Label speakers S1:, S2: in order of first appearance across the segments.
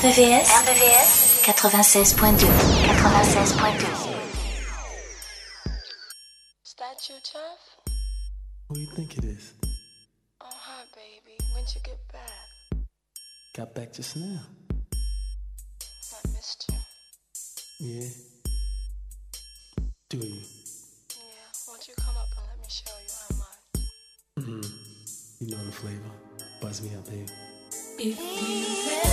S1: RVVS,
S2: RVVS 96.2 96.2
S3: Statue tough?
S4: Who you think it is?
S3: Oh hi baby, when'd you get back?
S4: Got back just now.
S3: I missed you.
S4: Yeah. Do you?
S3: Yeah, won't you come up and let me show you how much?
S4: Mm-hmm. You know the flavor. Buzz me up, baby.
S1: If you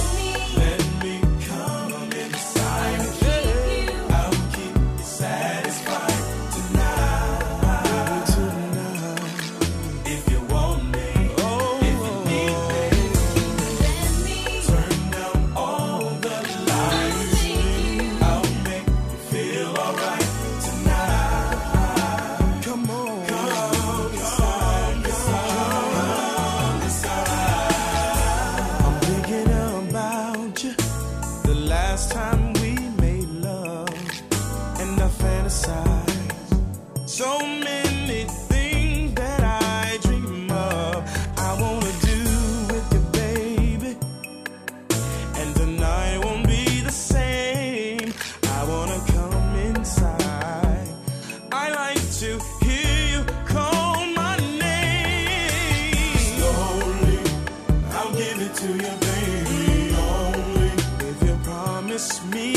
S4: miss me.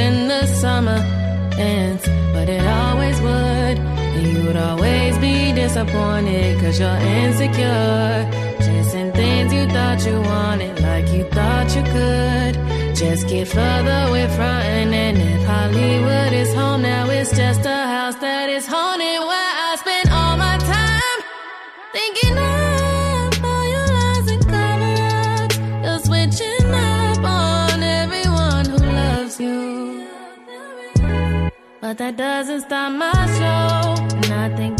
S5: when the summer ends, but it always would. And you would always be disappointed cause you're insecure. Chasing things you thought you wanted, like you thought you could. Just get further with frontin' and if Hollywood is home, now it's just a house that is haunted where I spend all my time thinking
S6: But that doesn't stop my soul.
S7: Nothing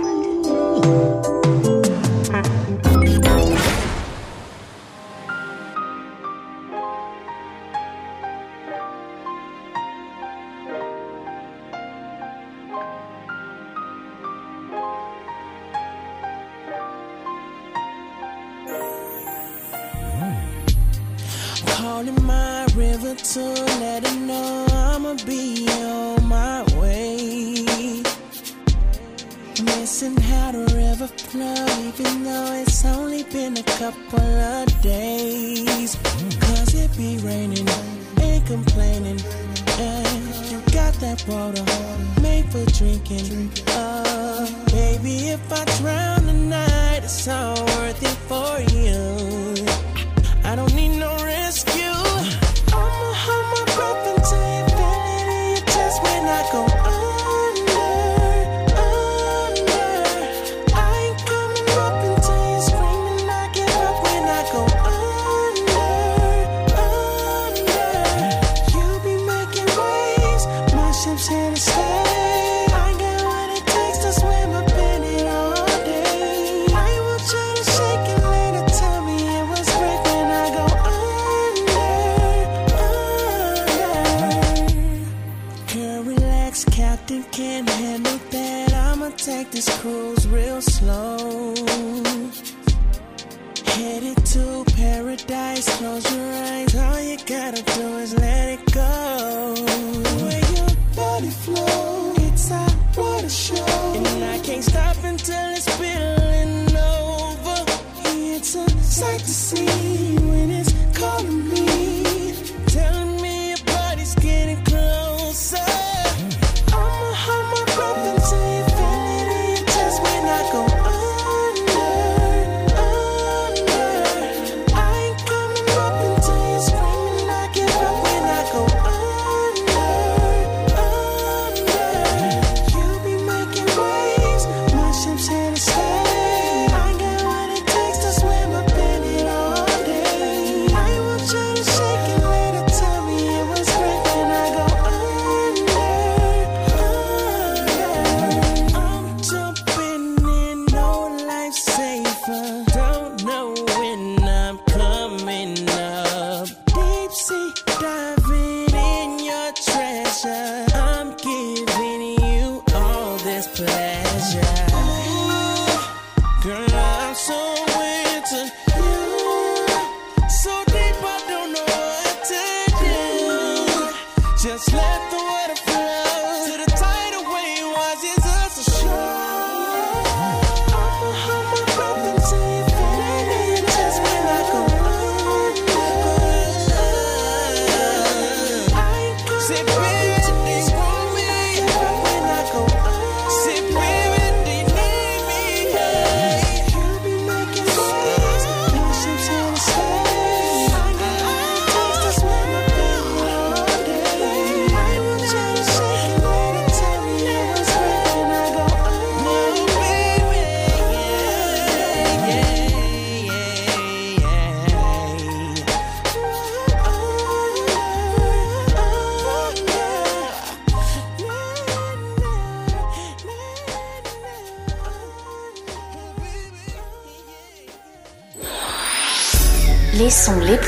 S8: in my river to let her know I'ma be on my way. Missing how the river flow, even though it's only been a couple of days. Cause it be raining and complaining. And you got that water, made for drinking. Oh, baby, if I drown tonight, it's all worth it for you. I don't need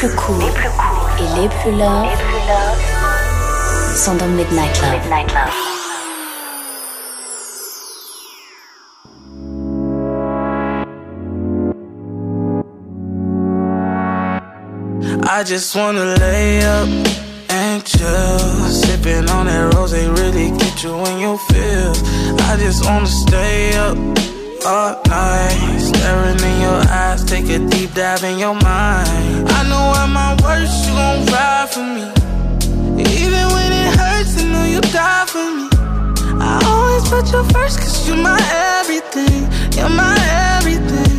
S2: Les sons les plus courts et les plus love sont dans Midnight Love.
S9: I just wanna lay up and chill. Sipping on that rose, they really get you when you feel. I just wanna stay up all night. Staring in your eyes, take a deep dive in your mind. I know at my worst, you gon' ride for me. Even when it hurts, I know you die for me. I always put you first, cause you're my everything. You're my everything.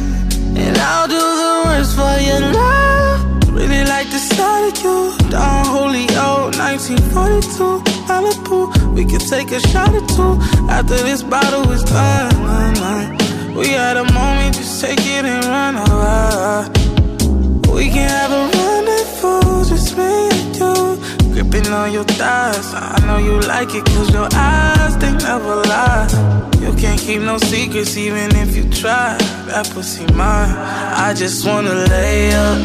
S9: And I'll do the worst for your love. Really like the sight of you. Down Holyoke, 1942, Malibu. We could take a shot or two after this bottle is done. We had a moment, just take it and run away. We can have a rendezvous, just me and you. Gripping on your thighs, I know you like it, cause your eyes, they never lie. You can't keep no secrets, even if you try. That pussy mine. I just wanna lay up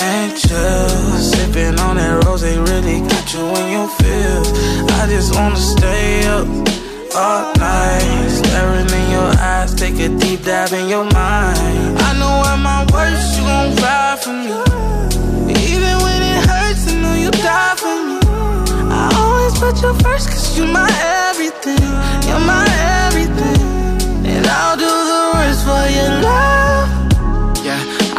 S9: and chill. Sipping on that rose, they really got you in your feels. I just wanna stay up all night. Staring in your eyes, take a deep dive in your mind. I know at my worst, you gon' ride for me. Even when it hurts, I know you die for me. I always put you first, cause you're my everything. You're my everything. And I'll do the worst for your love.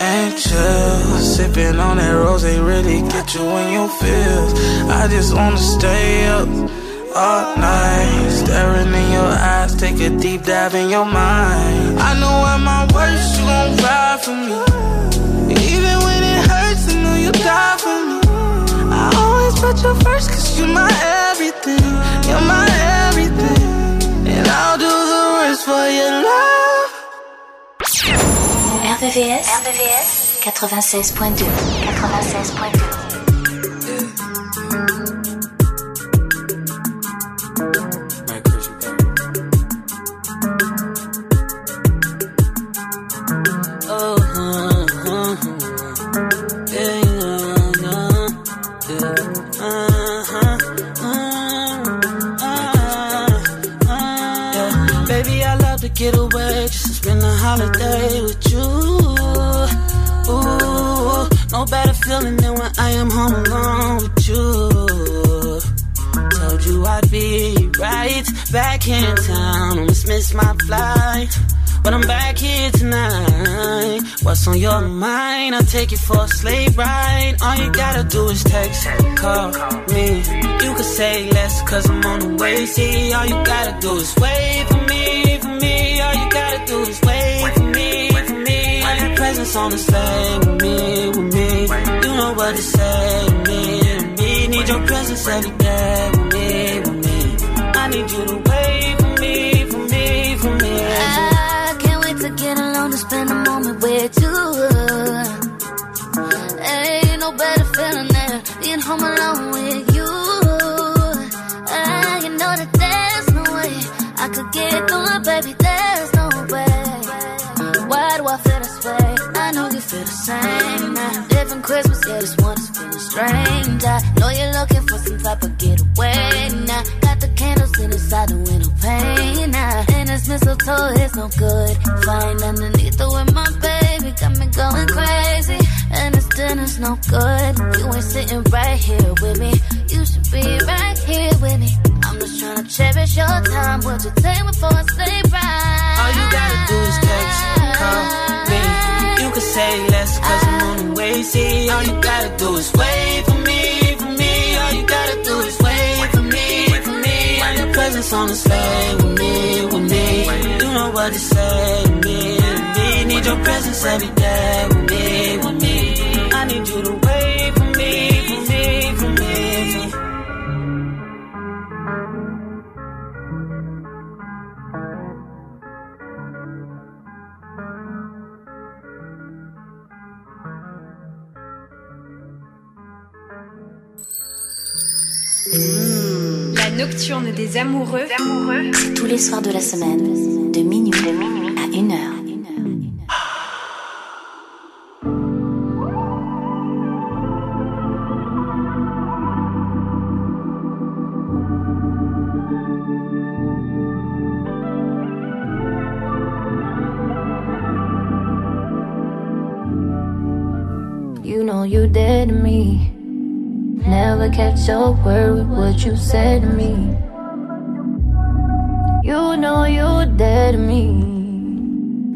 S9: and. Sipping on that rose, they really get you in your feels. I just wanna stay up all night. Staring in your eyes, take a deep dive in your mind. I know at my worst, you gon' ride for me. Even when it hurts, I know you die for me. I always put you first, cause you're my everything. You're my everything.
S10: Baby, I love to get away just to spend a holiday with you. Better feeling than when I am home alone with you. Told you I'd be right back in town. Almost missed my flight. But I'm back here tonight. What's on your mind? I'll take you for a sleigh ride. All you gotta do is text, call me. You could say less, cause I'm on the way. See, all you gotta do is wait for me, for me. All you gotta do is wait for me, for me. And your presence on the sleigh with me, with me. You know what to say to me, to me. Need your presence every day with me, with me. I need you to wait for me, for me, for me.
S11: I can't wait to get alone to spend a moment with you. Ain't no better feeling than being home alone with you. I, you know that there's no way I could get through it, baby. I know you feel the same. Now, different Christmas, yeah, this one is feeling strange. I know you're looking for some type of getaway. Now, got the candles inside the window pane. Now, and this mistletoe is no good. Flying underneath it with my baby, got me going crazy. And this dinner's no good. You ain't sitting right here with me. You should be right here with me. I'm just trying to cherish your time. Would you take me for a sleigh ride?
S10: All you gotta do is text, me. You could say less, cause I'm on the way. See, all you gotta do is wait for me, for me. All you gotta do is wait for me, for me. And your presence on the sleigh with me, with me. You know what to say to me, to me. Need your presence every day with me, with me. I need you to
S12: nocturne des amoureux, amoureux.
S13: c'est tous les soirs de la semaine, de minuit, de minuit à 1 heure.
S6: You know you dead to me. Never kept your word with what you said to me. You know you're dead to me.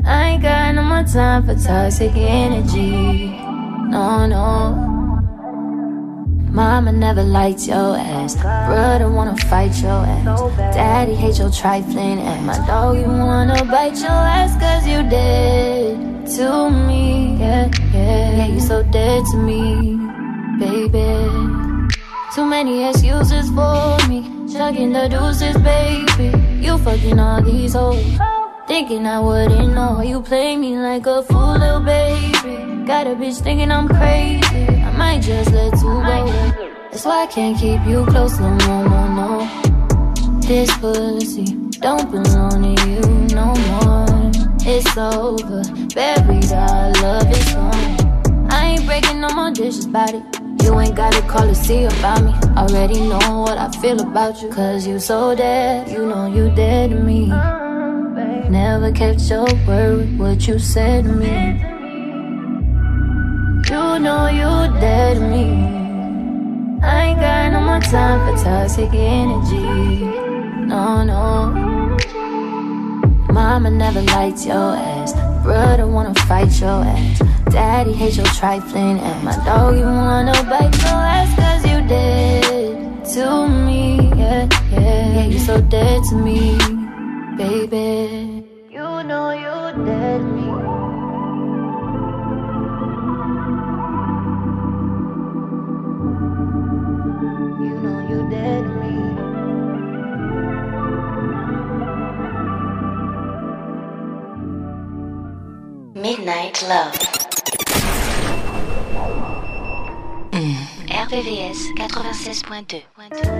S6: I ain't got no more time for toxic energy. No, no. Mama never liked your ass. Brother wanna fight your ass. Daddy hate your trifling ass. My dog, you wanna bite your ass cause you dead to me. Yeah, yeah, yeah, you so dead to me, baby. Too many excuses for me. Chugging the deuces, baby. You fucking all these hoes. Thinking I wouldn't know. You play me like a fool, little baby. Got a bitch thinking I'm crazy. I might just let you go. That's why I can't keep you close no more, no, no. This pussy don't belong to you no more. It's over. Buried, our love is gone. I ain't breaking no more dishes about it. You ain't gotta call to see about me. Already know what I feel about you. Cause you so dead, you know you dead to me. Never kept your word with what you said to me. You know you dead to me. I ain't got no more time for toxic energy. No, no. Mama never liked your ass. Brother wanna fight your ass. Daddy hates your trifling ass. My dog, you wanna bite your ass cause you dead to me. Yeah, yeah, yeah, you so dead to me, baby. You know you're dead to me.
S13: Midnight Love. Mm. RVVS 96.2.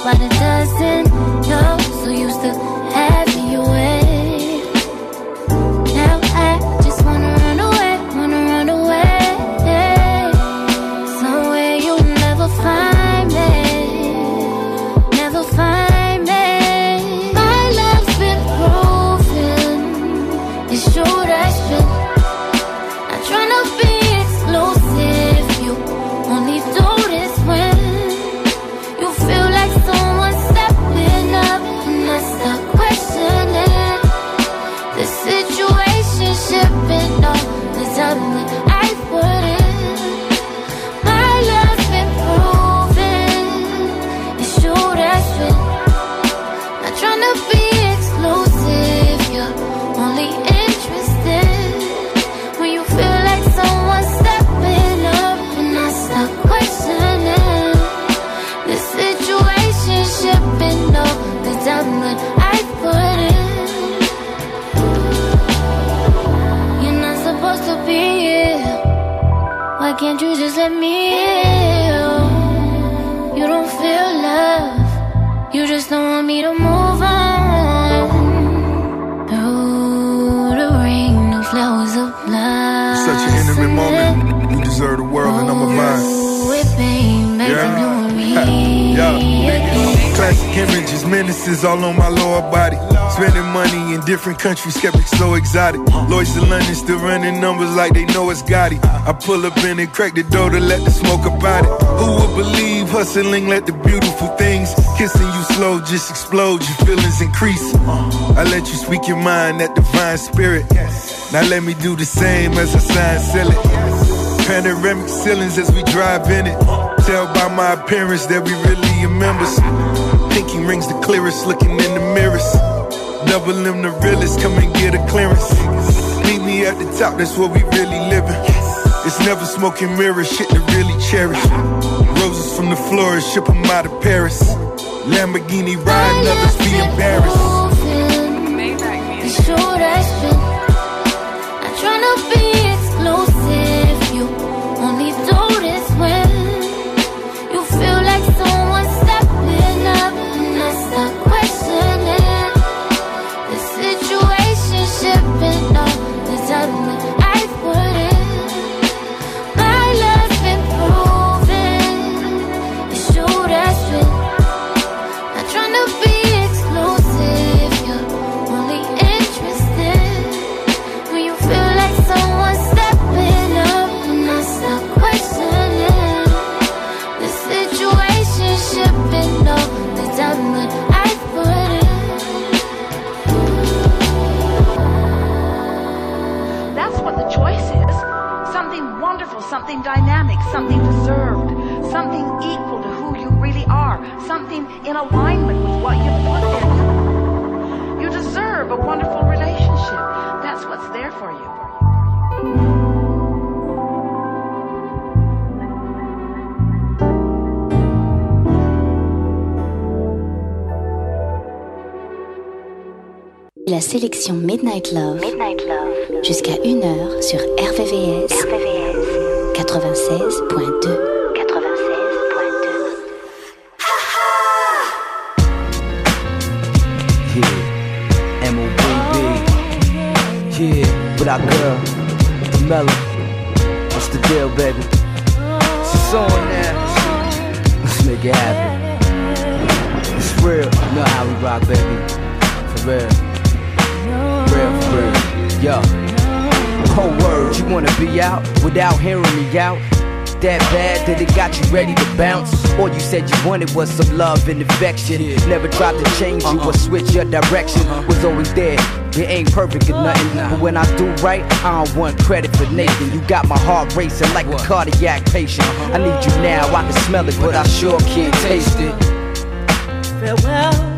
S11: Flowers by the
S14: kept it so exotic. Lloyds to London, still running numbers like they know it's Gotti. I pull up in and crack the door to let the smoke about it. Who would believe hustling, let the beautiful things kissing you slow just explode, your feelings increase. I let you speak your mind, that divine spirit. Now let me do the same as I sign, seal it. Panoramic ceilings as we drive in it. Tell by my appearance that we really are members. Pinky rings the clearest, looking in the mirrors. Double M the realest, come and get a clearance. Meet me at the top, that's where we really living. It's never smoking mirrors, shit to really cherish. Roses from the florist, ship 'em out of Paris. Lamborghini riding, others be embarrassed.
S11: It's true that's been. Not trying to be
S15: something in alignment with what you've put there. You, you deserve a wonderful relationship. That's what's there for you.
S2: La sélection Midnight Love, jusqu'à 1h sur RVVS, 96.2.
S16: our girl, Mella, what's the
S17: deal, baby. It's on now. Let's make it happen. It's real. You know how we rock, baby. For real. Real, for real. Yo. Whole word, you wanna be out without hearing me out? That bad that it got you ready to bounce? All you said you wanted was some love and affection. Never tried to change you or uh-uh. switch your direction. Uh-huh. Was always there. It ain't perfect or nothing. But when I do right, I don't want credit for nothing. You got my heart racing like a cardiac patient. I need you now, I can smell it, but I sure can't taste it.
S18: Farewell,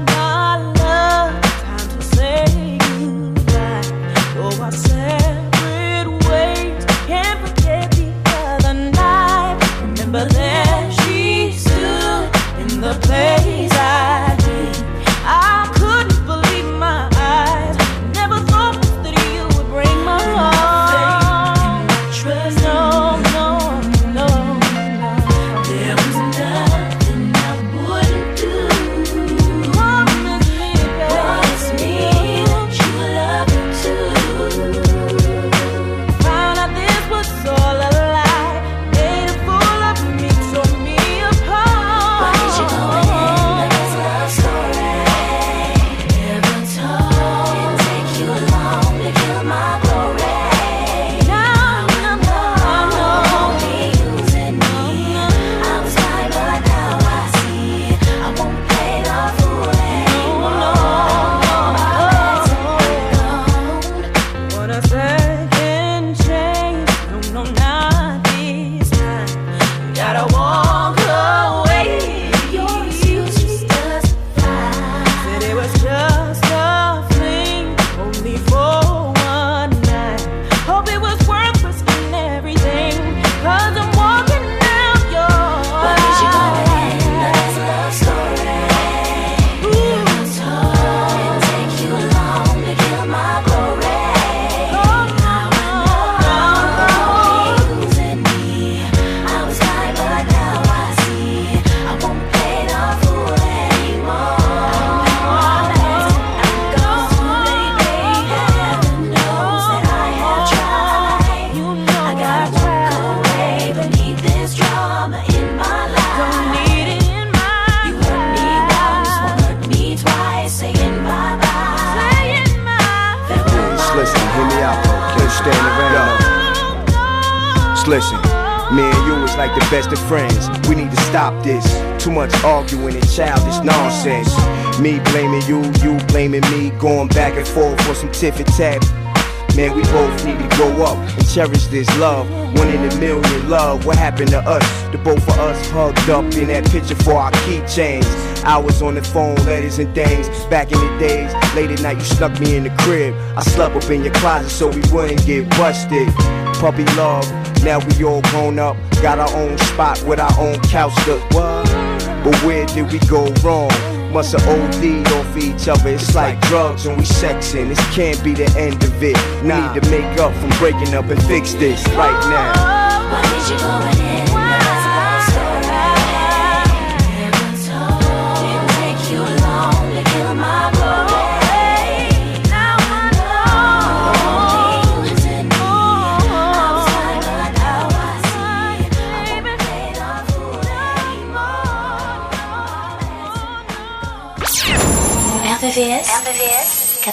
S19: us up in that picture for our keychains. Hours on the phone, letters and things. Back in the days, late at night you snuck me in the crib. I slept up in your closet so we wouldn't get busted. Puppy love, now we all grown up. Got our own spot with our own couch to what? But where did we go wrong? Must have OD'd off each other. It's like drugs and we sexing. This can't be the end of it. Need to make up from breaking up and fix this right now.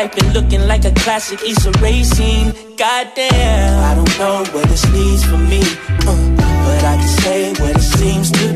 S9: Life been looking like a classic Issa racing. Goddamn, I don't know what this needs for me. uh, but I can say what it seems to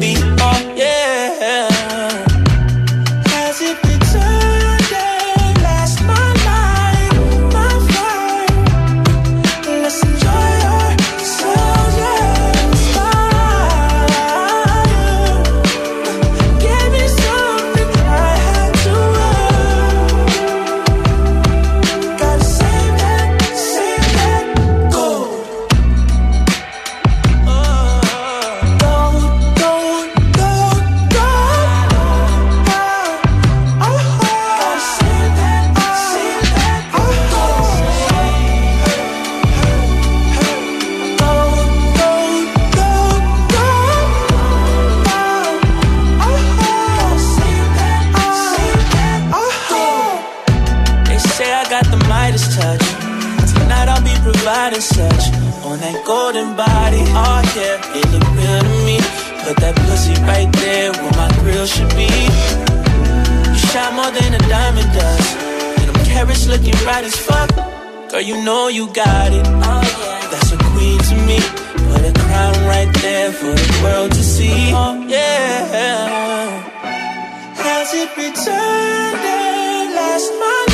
S1: body such on that golden body. Oh yeah, it look real to me. Put that pussy right there where my grill should be. You shine more than a diamond does, and them carats looking bright as fuck. Girl, you know you got it. Oh yeah, that's a queen to me. Put a crown right there for the world to see. Oh yeah, has it returned
S11: last month?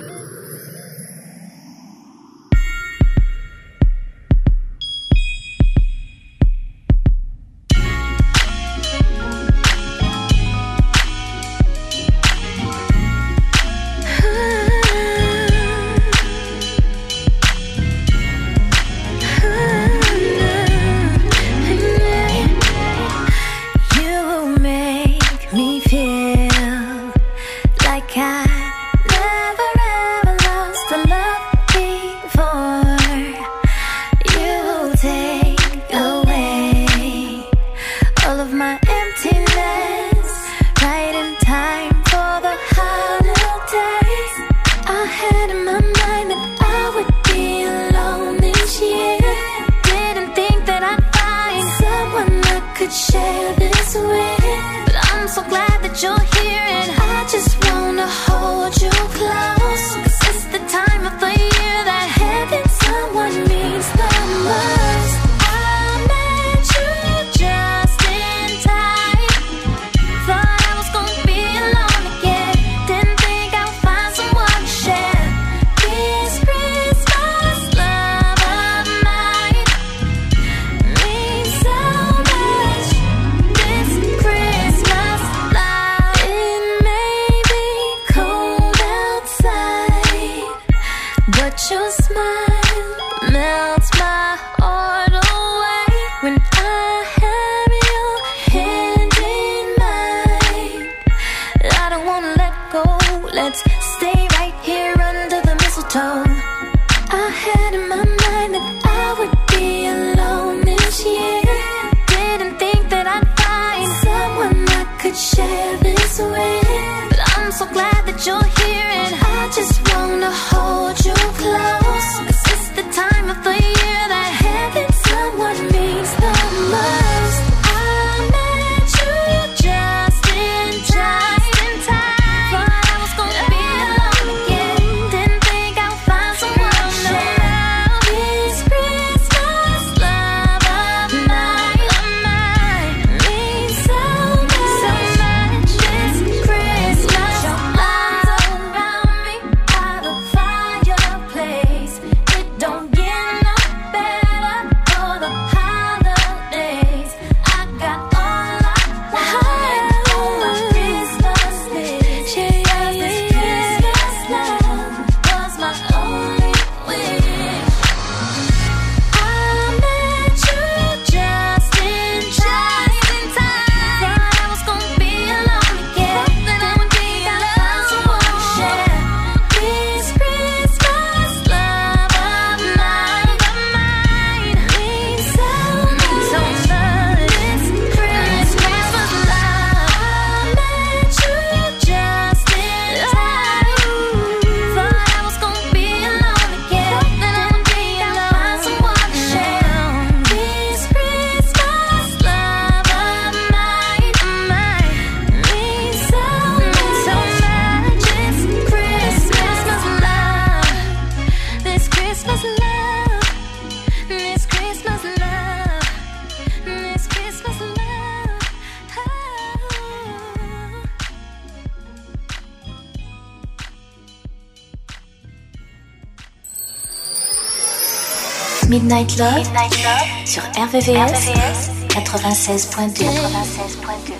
S2: Midnight Love, sur RVVS, 96.2. 96.2.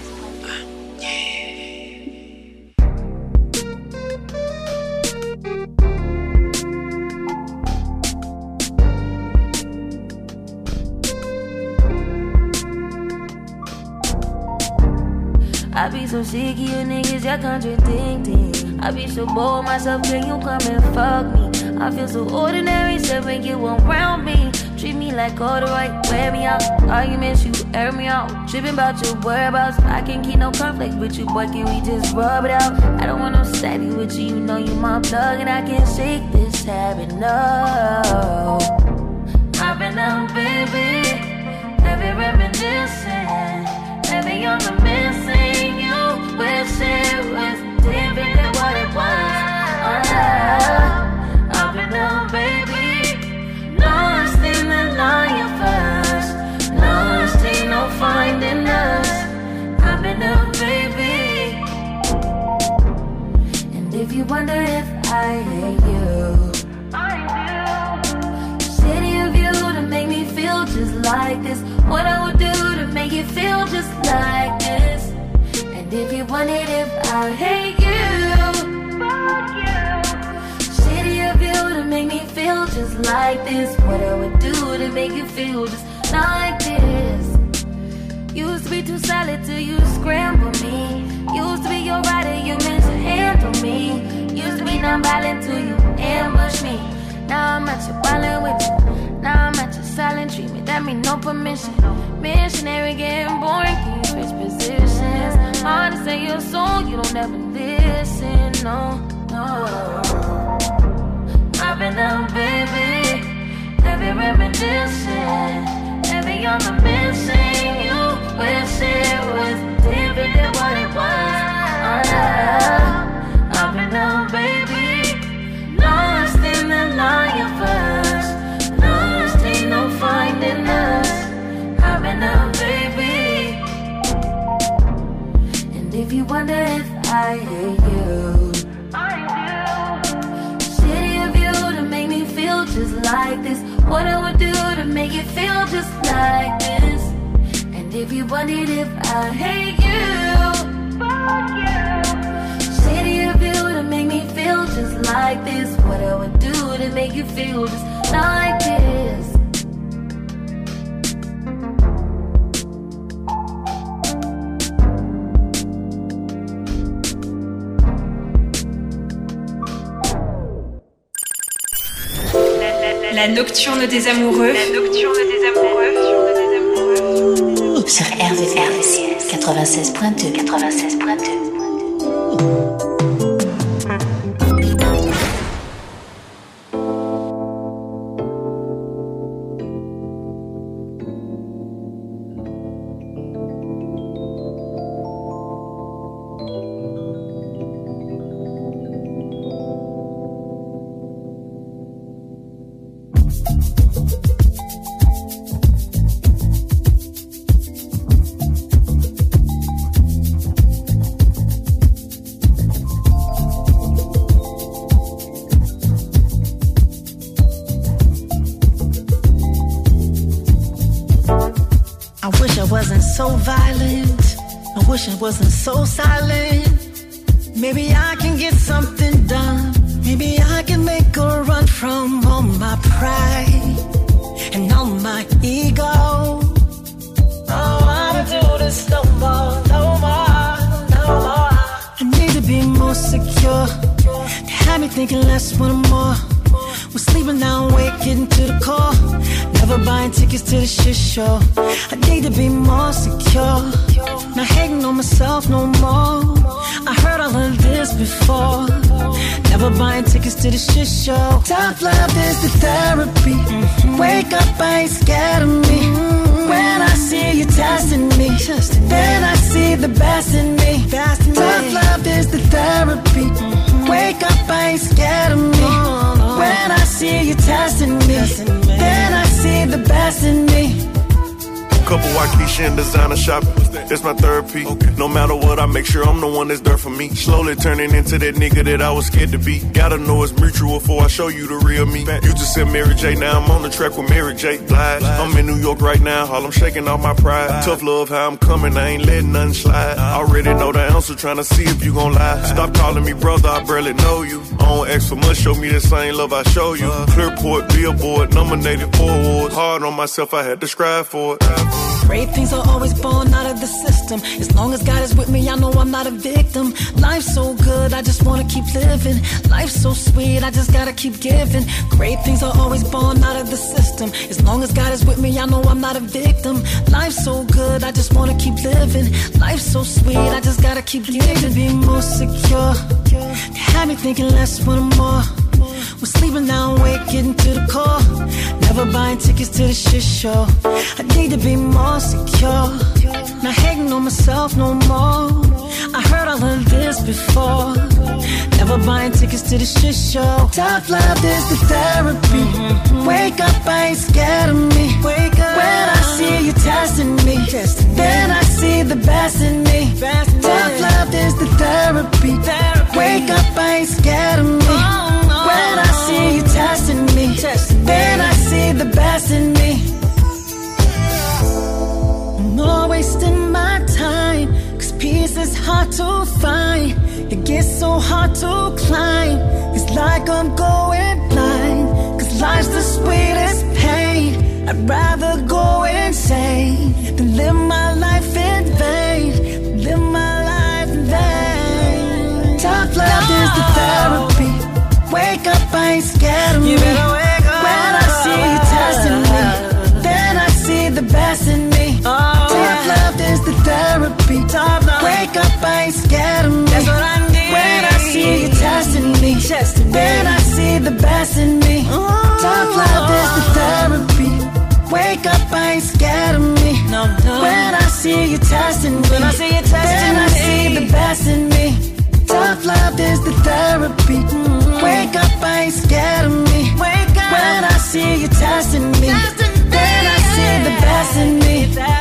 S6: I be so sick of you niggas, y'all contradicting. I be so bored myself, can you come and fuck me? I feel so ordinary, so when you around me. Like all the right, wear me out. Arguments, you air me out. Tripping about your whereabouts. I can't keep no conflict with you, boy. Can we just rub it out? I don't want no steady with you. You know you my plug, and I can't shake this habit. No. I've been out, baby. Heavy reminiscing. Heavy on the missing. You wish it was different than what it was. Oh, I've been out, baby. If you wonder if I hate you, I do. Shitty of you to make me feel just like this. What I would do to make you feel just like this. And if you wondered if I hate you, fuck you. Shitty of you to make me feel just like this. What I would do to make you feel just like this. Used to be too solid till you scramble me. Used to be your rider, you mishandle me. Used to be non-violent till you ambush me. Now I'm at your violent with you. Now I'm at your silent treatment. That mean no permission. Missionary getting boring, can you positions? Hard to say your song, you don't ever listen. No, no. I've been out, baby. Heavy reminiscing. Heavy on the missing. Wish it was different than what it was. Oh, if you wondered if I hate you, fuck you. Shitty of you to make me feel just like this. What I would do to make you feel just like this.
S7: La nocturne des amoureux. La nocturne des amoureux.
S2: Sur RVVS 96.2. 96.2.
S20: thinking less, one more. We're sleeping now, waking to the core. Never buying tickets to the shit show. I need to be more secure. Not hating on myself no more. I heard all of this before. Never buying tickets to the shit show. Tough love is the therapy. Mm-hmm. Wake up, I ain't scared of me. Mm-hmm. When I see you testing me, then I see the best in me. Tough love is the therapy. Mm-hmm. Wake up, I ain't scared of me. When I see you testing me, then I see the best in me.
S21: Couple Waikisha and designer shopping. It's my therapy. No matter what, I make sure I'm the one that's there for me. Slowly turning into that nigga that I was scared to be. Gotta know it's mutual before I show you the real me. You just said Mary J, now I'm on the track with Mary J. Blige. I'm in New York right now, all I'm shaking off my pride. Tough love, how I'm coming, I ain't letting nothing slide. Already know the answer, trying to see if you gon' lie. Stop calling me brother, I barely know you. I don't ask for much, show me the same love I show you. Clearport, Billboard, nominated for awards. Hard on myself, I had to strive for it.
S20: Great things are always born out of the system. As long as God is with me, I know I'm not a victim. Life's so good, I just wanna keep living. Life's so sweet, I just gotta keep giving. Great things are always born out of the system. As long as God is with me, I know I'm not a victim. Life's so good, I just wanna keep living. Life's so sweet, I just gotta keep giving. Be more secure. You had me thinking less, wanting more. We're sleeping now, waking to the core. Never buying tickets to the shit show. I need to be more secure. Not hating on myself no more. I heard all of this before. Never buying tickets to the shit show. Tough love is the therapy. Wake up, I ain't scared of me. Wake up. When I see you testing me, then I see the best in me. Tough love is the therapy. Wake up, I ain't scared of me. When I see you testing me, then I see the best in me. I'm wasting my time, cause peace is hard to find. It gets so hard to climb. It's like I'm going blind, cause life's the sweetest pain. I'd rather go insane than live my life in vain. Live my life in vain. Tough love is the therapy. Wake up, I ain't scared of me. When I see you testing me, then I see the best in me. Tough love is the therapy. Wake up, I ain't scared of me. When I see you testing me, then I see the best in me. Tough love is the therapy. Wake up, I ain't scared of me. When I see you testing me, then I see the best in me. Tough love is the therapy. Wake up, I ain't scared of me. When I see you testing me, then I see the best in me.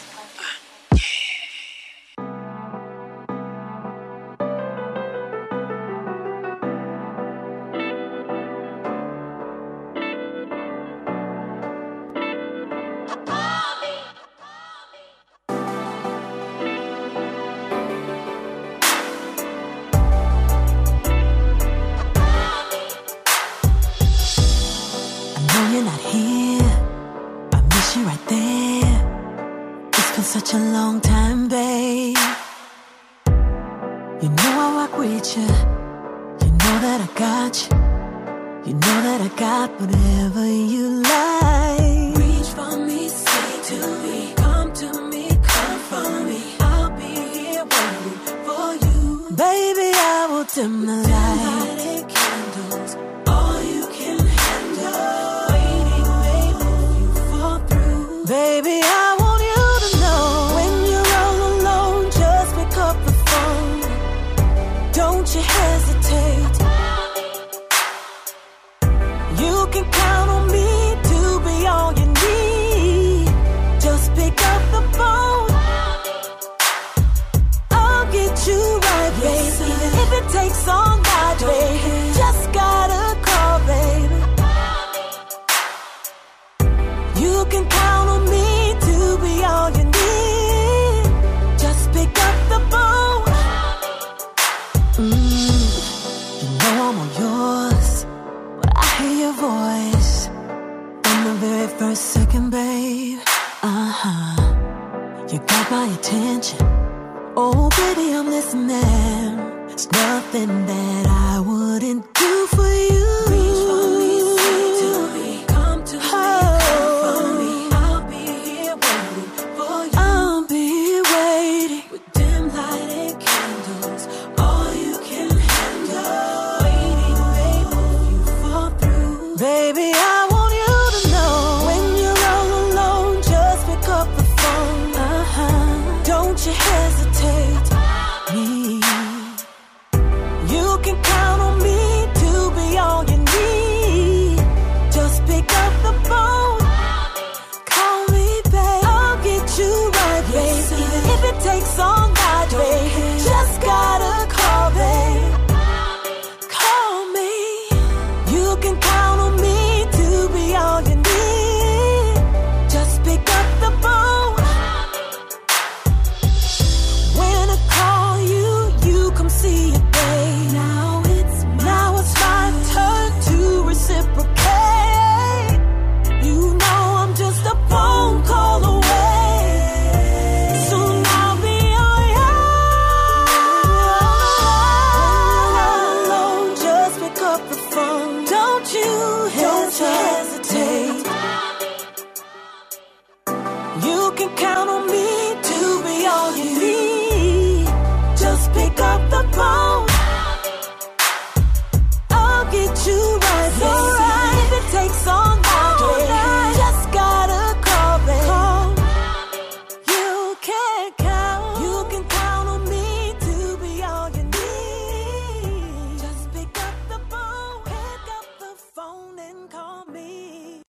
S22: Nothing that I wouldn't do